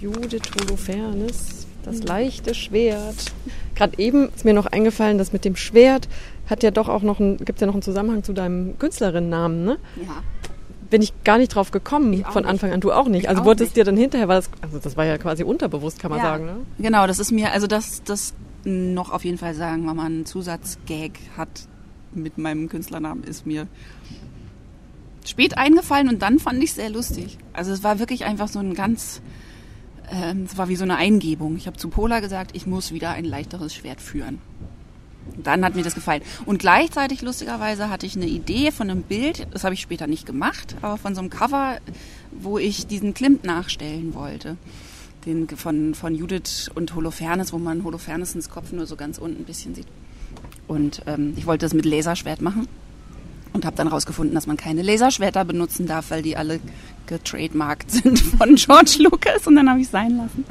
Judith Holofernes, das leichte Schwert. Gerade eben ist mir noch eingefallen, dass mit dem Schwert hat ja doch auch noch ein, gibt ja noch einen Zusammenhang zu deinem Künstlerinnennamen, ne? Ja. Bin ich gar nicht drauf gekommen von nicht. Anfang an. Du auch nicht. Ich also auch wurde es nicht. dir dann hinterher, war das, also das war ja quasi unterbewusst, kann man ja. sagen, ne? Genau, das ist mir, also das, das noch auf jeden Fall sagen, wenn man einen Zusatzgag hat mit meinem Künstlernamen, ist mir spät eingefallen und dann fand ich es sehr lustig. Also es war wirklich einfach so ein ganz, es war wie so eine Eingebung. Ich habe zu Pola gesagt, ich muss wieder ein leichteres Schwert führen. Dann hat mir das gefallen. Und gleichzeitig, lustigerweise, hatte ich eine Idee von einem Bild, das habe ich später nicht gemacht, aber von so einem Cover, wo ich diesen Klimt nachstellen wollte. Den von, von Judith und Holofernes, wo man Holofernesens Kopf nur so ganz unten ein bisschen sieht. Und ähm, ich wollte das mit Laserschwert machen und habe dann rausgefunden, dass man keine Laserschwerter benutzen darf, weil die alle getrademarkt sind von George Lucas und dann habe ich sein lassen.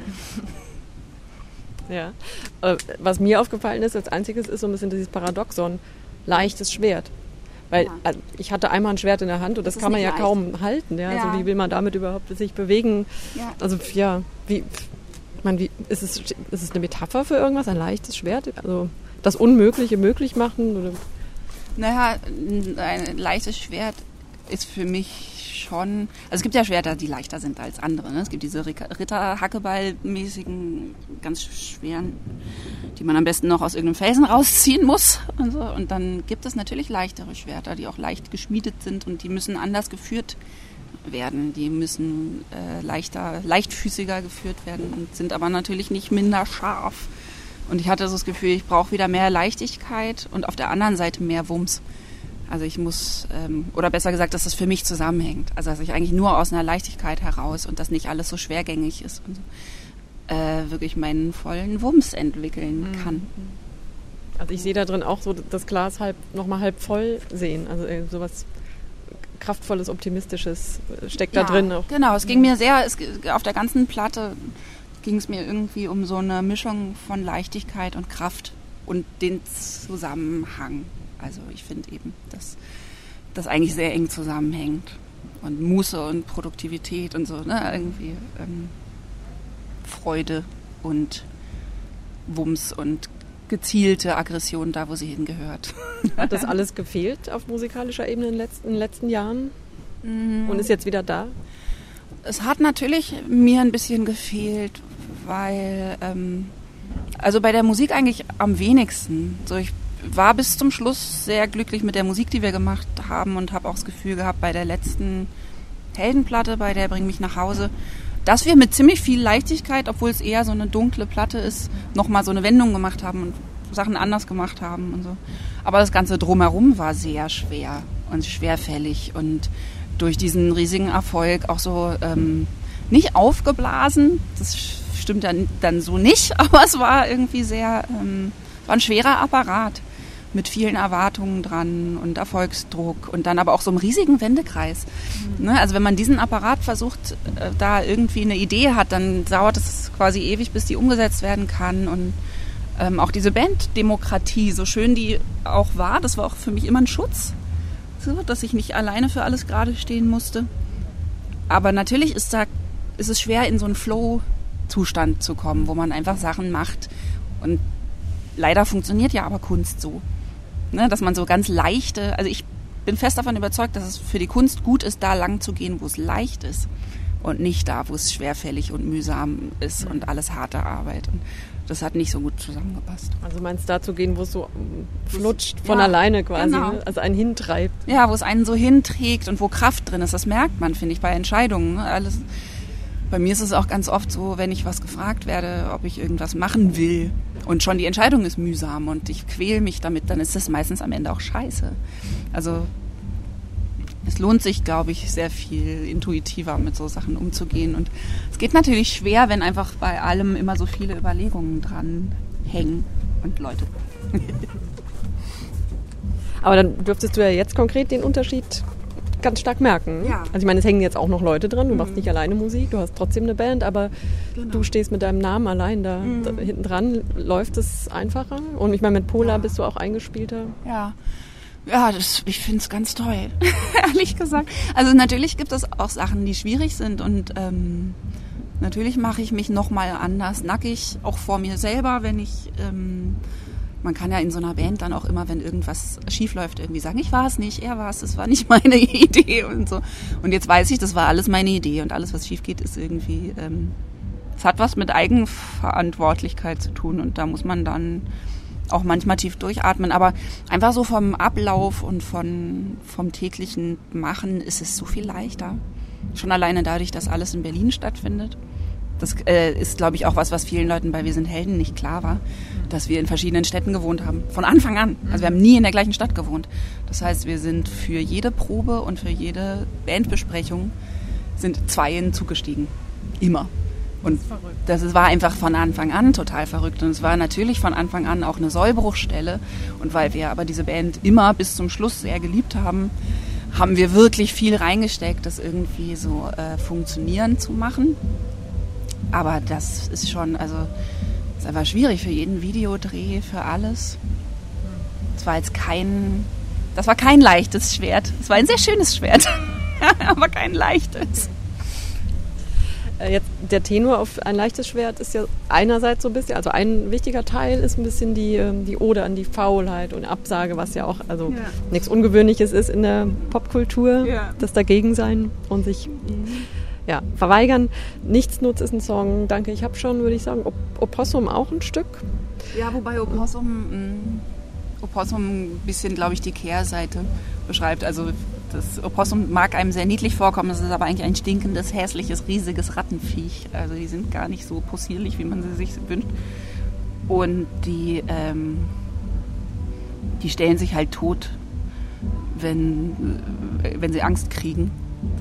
Ja. Äh, Was mir aufgefallen ist, als einziges ist so ein bisschen dieses Paradoxon, leichtes Schwert. Weil Ja. äh, ich hatte einmal ein Schwert in der Hand und das, Das kann man ja leicht. kaum halten. Ja? Ja. Also wie will man damit überhaupt sich bewegen? Ja. Also ja, wie, ich meine, wie, ist, es, ist es eine Metapher für irgendwas, ein leichtes Schwert? Also das Unmögliche möglich machen? Oder? Naja, ein leichtes Schwert ist für mich schon. Also es gibt ja Schwerter, die leichter sind als andere. Ne? Es gibt diese Ritter-Hackeball-mäßigen, ganz schweren, die man am besten noch aus irgendeinem Felsen rausziehen muss. Und, so. und dann gibt es natürlich leichtere Schwerter, die auch leicht geschmiedet sind und die müssen anders geführt werden. Die müssen äh, leichter, leichtfüßiger geführt werden und sind aber natürlich nicht minder scharf. Und ich hatte so das Gefühl, ich brauche wieder mehr Leichtigkeit und auf der anderen Seite mehr Wumms. Also ich muss, ähm, oder besser gesagt, dass das für mich zusammenhängt. Also dass ich eigentlich nur aus einer Leichtigkeit heraus und dass nicht alles so schwergängig ist und so, äh, wirklich meinen vollen Wumms entwickeln kann. Also ich sehe da drin auch so das Glas halb nochmal halb voll sehen. Also äh, sowas kraftvolles, optimistisches äh, steckt da Ja, drin auch. Genau, es ging mir sehr, es, auf der ganzen Platte ging es mir irgendwie um so eine Mischung von Leichtigkeit und Kraft und den Zusammenhang. Also ich finde eben, dass das eigentlich sehr eng zusammenhängt. Und Muße und Produktivität und so, ne? Irgendwie ähm, Freude und Wumms und gezielte Aggression da, wo sie hingehört. Hat das alles gefehlt auf musikalischer Ebene in den letzten, in den letzten Jahren Mhm. und ist jetzt wieder da? Es hat natürlich mir ein bisschen gefehlt, weil, ähm, also bei der Musik eigentlich am wenigsten. So, ich war bis zum Schluss sehr glücklich mit der Musik, die wir gemacht haben und habe auch das Gefühl gehabt, bei der letzten Heldenplatte, bei der Bring mich nach Hause, dass wir mit ziemlich viel Leichtigkeit, obwohl es eher so eine dunkle Platte ist, nochmal so eine Wendung gemacht haben und Sachen anders gemacht haben und so. Aber das Ganze drumherum war sehr schwer und schwerfällig und durch diesen riesigen Erfolg auch so ähm, nicht aufgeblasen. Das stimmt dann, dann so nicht, aber es war irgendwie sehr, ähm, war ein schwerer Apparat mit vielen Erwartungen dran und Erfolgsdruck und dann aber auch so einem riesigen Wendekreis. Ne? Also wenn man diesen Apparat versucht, äh, da irgendwie eine Idee hat, dann dauert es quasi ewig, bis die umgesetzt werden kann und ähm, auch diese Banddemokratie, so schön die auch war, das war auch für mich immer ein Schutz, so, dass ich nicht alleine für alles gerade stehen musste. Aber natürlich ist da ist es schwer, in so einen Flow-Zustand zu kommen, wo man einfach Sachen macht. Und leider funktioniert ja aber Kunst so. Ne, dass man so ganz leichte, also ich bin fest davon überzeugt, dass es für die Kunst gut ist, da lang zu gehen, wo es leicht ist. Und nicht da, wo es schwerfällig und mühsam ist und alles harte Arbeit. Und das hat nicht so gut zusammengepasst. Also meinst da zu gehen, wo es so ähm, flutscht von Ja, alleine quasi, genau. ne? also einen hintreibt. Ja, wo es einen so hinträgt und wo Kraft drin ist. Das merkt man, finde ich, bei Entscheidungen. ne? Alles, bei mir ist es auch ganz oft so, wenn ich was gefragt werde, ob ich irgendwas machen will und schon die Entscheidung ist mühsam und ich quäl mich damit, dann ist das meistens am Ende auch scheiße. Also es lohnt sich, glaube ich, sehr viel intuitiver mit so Sachen umzugehen. Und es geht natürlich schwer, wenn einfach bei allem immer so viele Überlegungen dran hängen und Leute. Aber dann dürftest du ja jetzt konkret den Unterschied ganz stark merken. Ja. Also ich meine, es hängen jetzt auch noch Leute dran. Du machst nicht alleine Musik, du hast trotzdem eine Band, aber du stehst mit deinem Namen allein da, da hinten dran. Läuft es einfacher? Und ich meine, mit Pola bist du auch eingespielter. Ja. Ja, das, ich finde es ganz toll, ehrlich gesagt. Also natürlich gibt es auch Sachen, die schwierig sind und ähm, Natürlich mache ich mich nochmal anders nackig, auch vor mir selber, wenn ich, ähm, man kann ja in so einer Band dann auch immer, wenn irgendwas schief läuft, irgendwie sagen, ich war es nicht, er war es, das war nicht meine Idee und so. Und jetzt weiß ich, das war alles meine Idee und alles, was schief geht, ist irgendwie, ähm, es hat was mit Eigenverantwortlichkeit zu tun und da muss man dann auch manchmal tief durchatmen. Aber einfach so vom Ablauf und von, vom täglichen Machen ist es so viel leichter. Schon alleine dadurch, dass alles in Berlin stattfindet. Das äh, ist, glaube ich, auch was, was vielen Leuten bei Wir sind Helden nicht klar war, dass wir in verschiedenen Städten gewohnt haben. Von Anfang an. Also wir haben nie in der gleichen Stadt gewohnt. Das heißt, wir sind für jede Probe und für jede Bandbesprechung sind zwei in Zug gestiegen. Immer. Und das, das war einfach von Anfang an total verrückt. Und es war natürlich von Anfang an auch eine Sollbruchstelle. Und weil wir aber diese Band immer bis zum Schluss sehr geliebt haben, haben wir wirklich viel reingesteckt, das irgendwie so äh, funktionieren zu machen. Aber das ist schon, also ist einfach schwierig für jeden Videodreh, für alles. Es war jetzt kein, das war kein leichtes Schwert. Es war ein sehr schönes Schwert, aber kein leichtes. Äh, jetzt der Tenor auf ein leichtes Schwert ist ja einerseits so ein bisschen, also ein wichtiger Teil ist ein bisschen die, ähm, die Ode an die Faulheit und Absage, was ja auch also ja. nichts Ungewöhnliches ist in der Popkultur, ja. das dagegen sein und sich mhm. Ja, verweigern. Nichtsnutz ist ein Song, danke, ich habe schon, würde ich sagen. Op Opossum auch ein Stück. Ja, wobei Opossum, mm, Opossum ein bisschen, glaube ich, die Kehrseite beschreibt. Also das Opossum mag einem sehr niedlich vorkommen, es ist aber eigentlich ein stinkendes, hässliches, riesiges Rattenviech. Also die sind gar nicht so possierlich, wie man sie sich wünscht. Und die, ähm, die stellen sich halt tot, wenn, wenn sie Angst kriegen.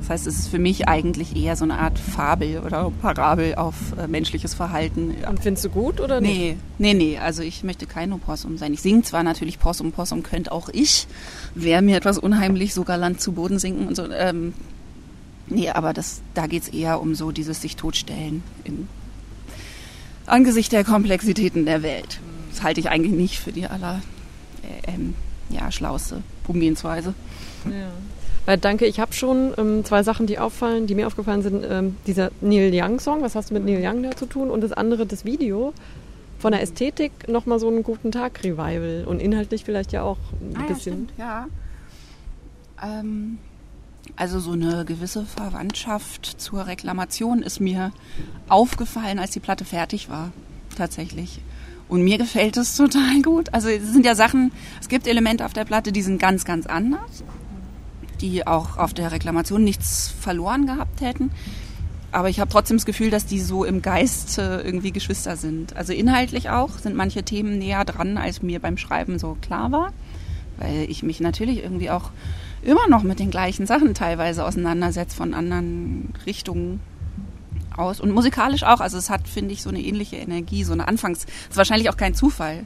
Das heißt, es ist für mich eigentlich eher so eine Art Fabel oder Parabel auf äh, menschliches Verhalten. Und findest du gut oder nicht? Nee, nee, nee. Also ich möchte kein Opossum sein. Ich singe zwar natürlich Possum, Possum könnte auch ich. Wäre mir etwas unheimlich, sogar Land zu Boden sinken und so. Ähm, nee, aber das, da geht es eher um so dieses sich totstellen im Angesicht der Komplexitäten der Welt. Das halte ich eigentlich nicht für die aller äh, ähm, ja, schlauste Umgehensweise. Ja. Weil danke, ich habe schon ähm, zwei Sachen, die auffallen, die mir aufgefallen sind. Ähm, dieser Neil Young-Song, was hast du mit Neil Young da zu tun? Und das andere, das Video. Von der Ästhetik nochmal so einen guten Tag-Revival und inhaltlich vielleicht ja auch ein ah, bisschen. Ja, ja. Ähm, also so eine gewisse Verwandtschaft zur Reklamation ist mir aufgefallen, als die Platte fertig war, tatsächlich. Und mir gefällt es total gut. Also es sind ja Sachen, es gibt Elemente auf der Platte, die sind ganz, ganz anders die auch auf der Reklamation nichts verloren gehabt hätten. Aber ich habe trotzdem das Gefühl, dass die so im Geist irgendwie Geschwister sind. Also inhaltlich auch sind manche Themen näher dran, als mir beim Schreiben so klar war. Weil ich mich natürlich irgendwie auch immer noch mit den gleichen Sachen teilweise auseinandersetze von anderen Richtungen aus. Und musikalisch auch. Also es hat, finde ich, so eine ähnliche Energie, so eine Anfangs... Es ist wahrscheinlich auch kein Zufall,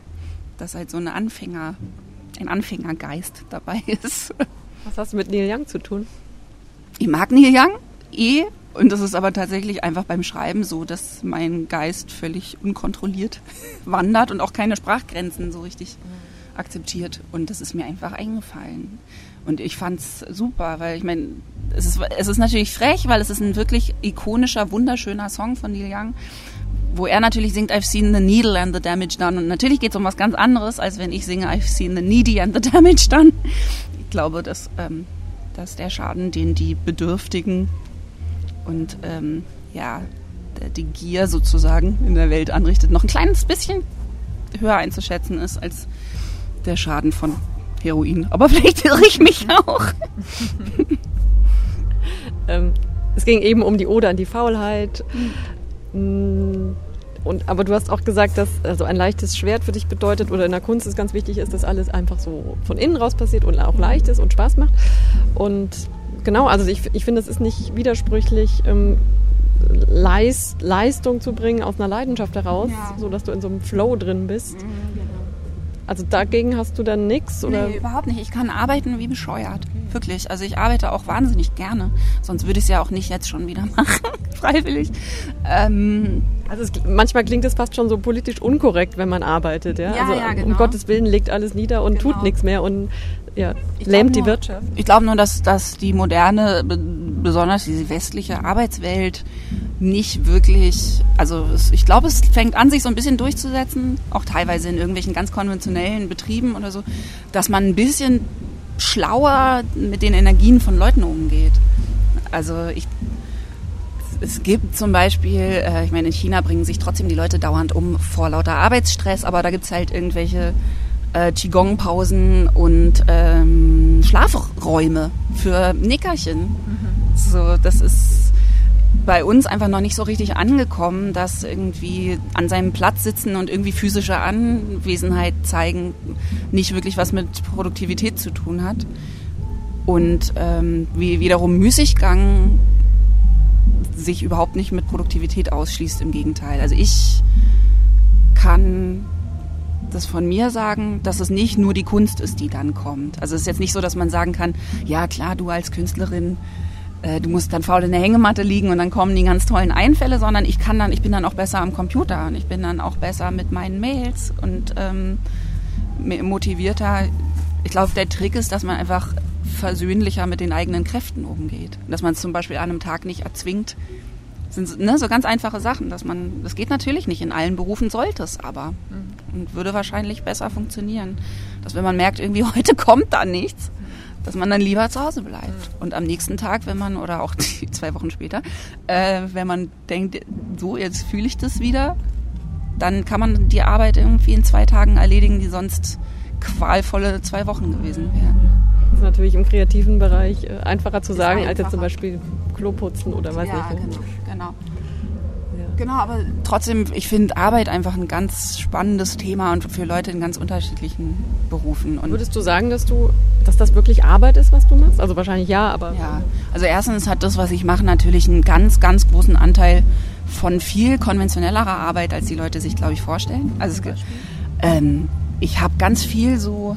dass halt so eine Anfänger, ein Anfängergeist dabei ist. Was hast du mit Neil Young zu tun? Ich mag Neil Young eh. Und das ist aber tatsächlich einfach beim Schreiben so, dass mein Geist völlig unkontrolliert wandert und auch keine Sprachgrenzen so richtig akzeptiert. Und das ist mir einfach eingefallen. Und ich fand's super, weil ich meine, es ist, es ist natürlich frech, weil es ist ein wirklich ikonischer, wunderschöner Song von Neil Young, wo er natürlich singt, I've seen the needle and the damage done. Und natürlich geht es um was ganz anderes, als wenn ich singe, I've seen the needy and the damage done glaube, dass, ähm, dass der Schaden, den die Bedürftigen und ähm, ja, die Gier sozusagen in der Welt anrichtet, noch ein kleines bisschen höher einzuschätzen ist als der Schaden von Heroin. Aber vielleicht irre ich mich auch. ähm, es ging eben um die Ode an die Faulheit. Mhm. Und, aber du hast auch gesagt, dass also ein leichtes Schwert für dich bedeutet oder in der Kunst ist ganz wichtig ist, dass alles einfach so von innen raus passiert und auch leicht ist und Spaß macht. Und genau, also ich, ich finde, es ist nicht widersprüchlich, ähm, Leist, Leistung zu bringen aus einer Leidenschaft heraus, ja. so dass du in so einem Flow drin bist. Mhm. Also dagegen hast du dann nichts? Nee, überhaupt nicht. Ich kann arbeiten wie bescheuert. Wirklich. Also ich arbeite auch wahnsinnig gerne. Sonst würde ich es ja auch nicht jetzt schon wieder machen, freiwillig. Ähm, also es, manchmal klingt es fast schon so politisch unkorrekt, wenn man arbeitet. Ja, ja, also ja genau. um Gottes Willen legt alles nieder und genau. tut nichts mehr. Und ja, lähmt die Wirtschaft? Ich glaube nur, dass, dass die moderne, besonders diese westliche Arbeitswelt nicht wirklich, also ich glaube, es fängt an, sich so ein bisschen durchzusetzen, auch teilweise in irgendwelchen ganz konventionellen Betrieben oder so, dass man ein bisschen schlauer mit den Energien von Leuten umgeht. Also ich, es gibt zum Beispiel, äh, ich meine, in China bringen sich trotzdem die Leute dauernd um vor lauter Arbeitsstress, aber da gibt es halt irgendwelche äh, Qigong-Pausen und ähm, Schlafräume für Nickerchen. Mhm. So, das ist bei uns einfach noch nicht so richtig angekommen, dass irgendwie an seinem Platz sitzen und irgendwie physische Anwesenheit zeigen nicht wirklich was mit Produktivität zu tun hat. Und ähm, wie wiederum Müßiggang sich überhaupt nicht mit Produktivität ausschließt, im Gegenteil. Also ich kann das von mir sagen, dass es nicht nur die Kunst ist, die dann kommt. Also es ist jetzt nicht so, dass man sagen kann, ja klar, du als Künstlerin, äh, du musst dann faul in der Hängematte liegen und dann kommen die ganz tollen Einfälle, sondern ich kann dann, ich bin dann auch besser am Computer und ich bin dann auch besser mit meinen Mails und ähm, motivierter. Ich glaube, der Trick ist, dass man einfach versöhnlicher mit den eigenen Kräften umgeht. Dass man es zum Beispiel an einem Tag nicht erzwingt. Das sind ne, so ganz einfache Sachen, dass man, das geht natürlich nicht in allen Berufen, sollte es aber. Mhm. Und würde wahrscheinlich besser funktionieren. Dass wenn man merkt, irgendwie heute kommt da nichts, dass man dann lieber zu Hause bleibt. Mhm. Und am nächsten Tag, wenn man, oder auch die zwei Wochen später, äh, wenn man denkt, so, jetzt fühle ich das wieder, dann kann man die Arbeit irgendwie in zwei Tagen erledigen, die sonst qualvolle zwei Wochen gewesen wären. Das ist natürlich im kreativen Bereich äh, einfacher zu sagen, einfacher. als jetzt zum Beispiel Klo putzen oder was ja, ich. Genau, genau. Genau, aber trotzdem, ich finde Arbeit einfach ein ganz spannendes Thema und für Leute in ganz unterschiedlichen Berufen. Und Würdest du sagen, dass du, dass das wirklich Arbeit ist, was du machst? Also wahrscheinlich ja, aber. Ja, also erstens hat das, was ich mache, natürlich einen ganz, ganz großen Anteil von viel konventionellerer Arbeit, als die Leute sich, glaube ich, vorstellen. Also es, ähm, ich habe ganz viel so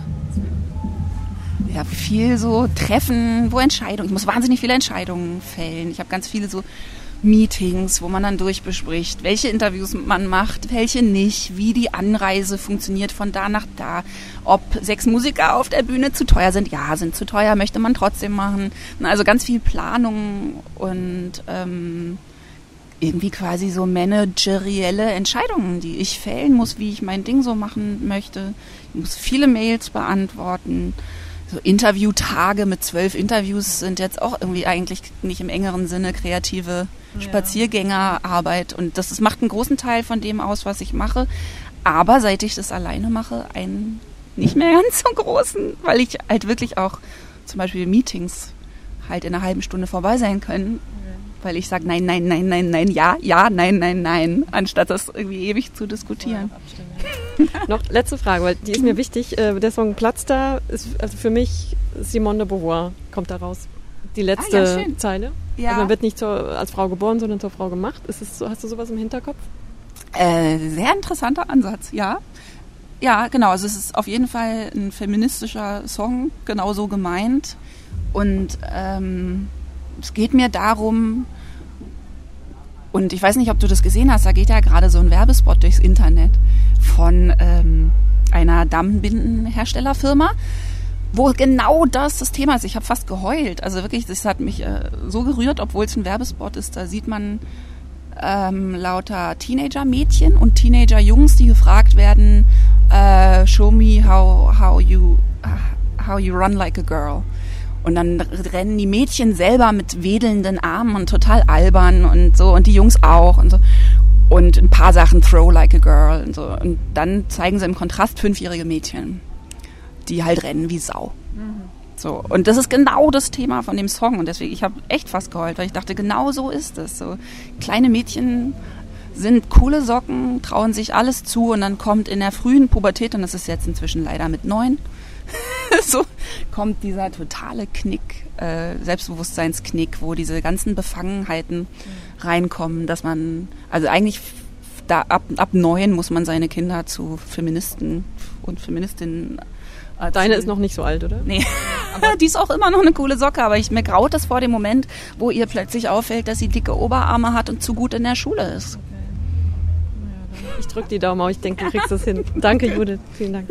ja, viel so Treffen, wo Entscheidungen, ich muss wahnsinnig viele Entscheidungen fällen. Ich habe ganz viele so Meetings, wo man dann durchbespricht, welche Interviews man macht, welche nicht, wie die Anreise funktioniert von da nach da, ob sechs Musiker auf der Bühne zu teuer sind. Ja, sind zu teuer, möchte man trotzdem machen. Also ganz viel Planung und ähm, irgendwie quasi so managerielle Entscheidungen, die ich fällen muss, wie ich mein Ding so machen möchte. Ich muss viele Mails beantworten so Interviewtage mit zwölf Interviews sind jetzt auch irgendwie eigentlich nicht im engeren Sinne kreative Spaziergängerarbeit. Und das, das macht einen großen Teil von dem aus, was ich mache. Aber seit ich das alleine mache, einen nicht mehr ganz so großen, weil ich halt wirklich auch zum Beispiel Meetings halt in einer halben Stunde vorbei sein können weil ich sage nein, nein, nein, nein, nein, ja, ja, nein, nein, nein, anstatt das irgendwie ewig zu diskutieren. Noch letzte Frage, weil die ist mir wichtig. Äh, der Song Platz da ist also für mich Simone de Beauvoir kommt da raus. Die letzte ah, ja, Zeile. Ja. Also man wird nicht zur, als Frau geboren, sondern zur Frau gemacht. So, hast du sowas im Hinterkopf? Äh, sehr interessanter Ansatz, ja. Ja, genau. Also es ist auf jeden Fall ein feministischer Song, genau so gemeint. Und ähm, es geht mir darum, und ich weiß nicht, ob du das gesehen hast, da geht ja gerade so ein Werbespot durchs Internet von ähm, einer Damenbindenherstellerfirma, wo genau das das Thema ist. Ich habe fast geheult. Also wirklich, das hat mich äh, so gerührt, obwohl es ein Werbespot ist. Da sieht man ähm, lauter Teenager-Mädchen und Teenager-Jungs, die gefragt werden, äh, show me how, how, you, how you run like a girl. Und dann rennen die Mädchen selber mit wedelnden Armen und total albern und so und die Jungs auch und so. Und ein paar Sachen throw like a girl und so. Und dann zeigen sie im Kontrast fünfjährige Mädchen, die halt rennen wie Sau. Mhm. So. Und das ist genau das Thema von dem Song. Und deswegen, ich habe echt fast geheult, weil ich dachte, genau so ist es. So kleine Mädchen sind coole Socken, trauen sich alles zu und dann kommt in der frühen Pubertät, und das ist jetzt inzwischen leider mit neun, so kommt dieser totale Knick, äh, Selbstbewusstseinsknick, wo diese ganzen Befangenheiten mhm. reinkommen, dass man, also eigentlich da ab, ab neun muss man seine Kinder zu Feministen und Feministinnen Erziehen. Deine ist noch nicht so alt, oder? Nee. Aber die ist auch immer noch eine coole Socke, aber ich, mir graut das vor dem Moment, wo ihr plötzlich auffällt, dass sie dicke Oberarme hat und zu gut in der Schule ist. Okay. Ja, ich drücke die Daumen, aber ich denke, du kriegst das hin. Danke, Judith. Vielen Dank.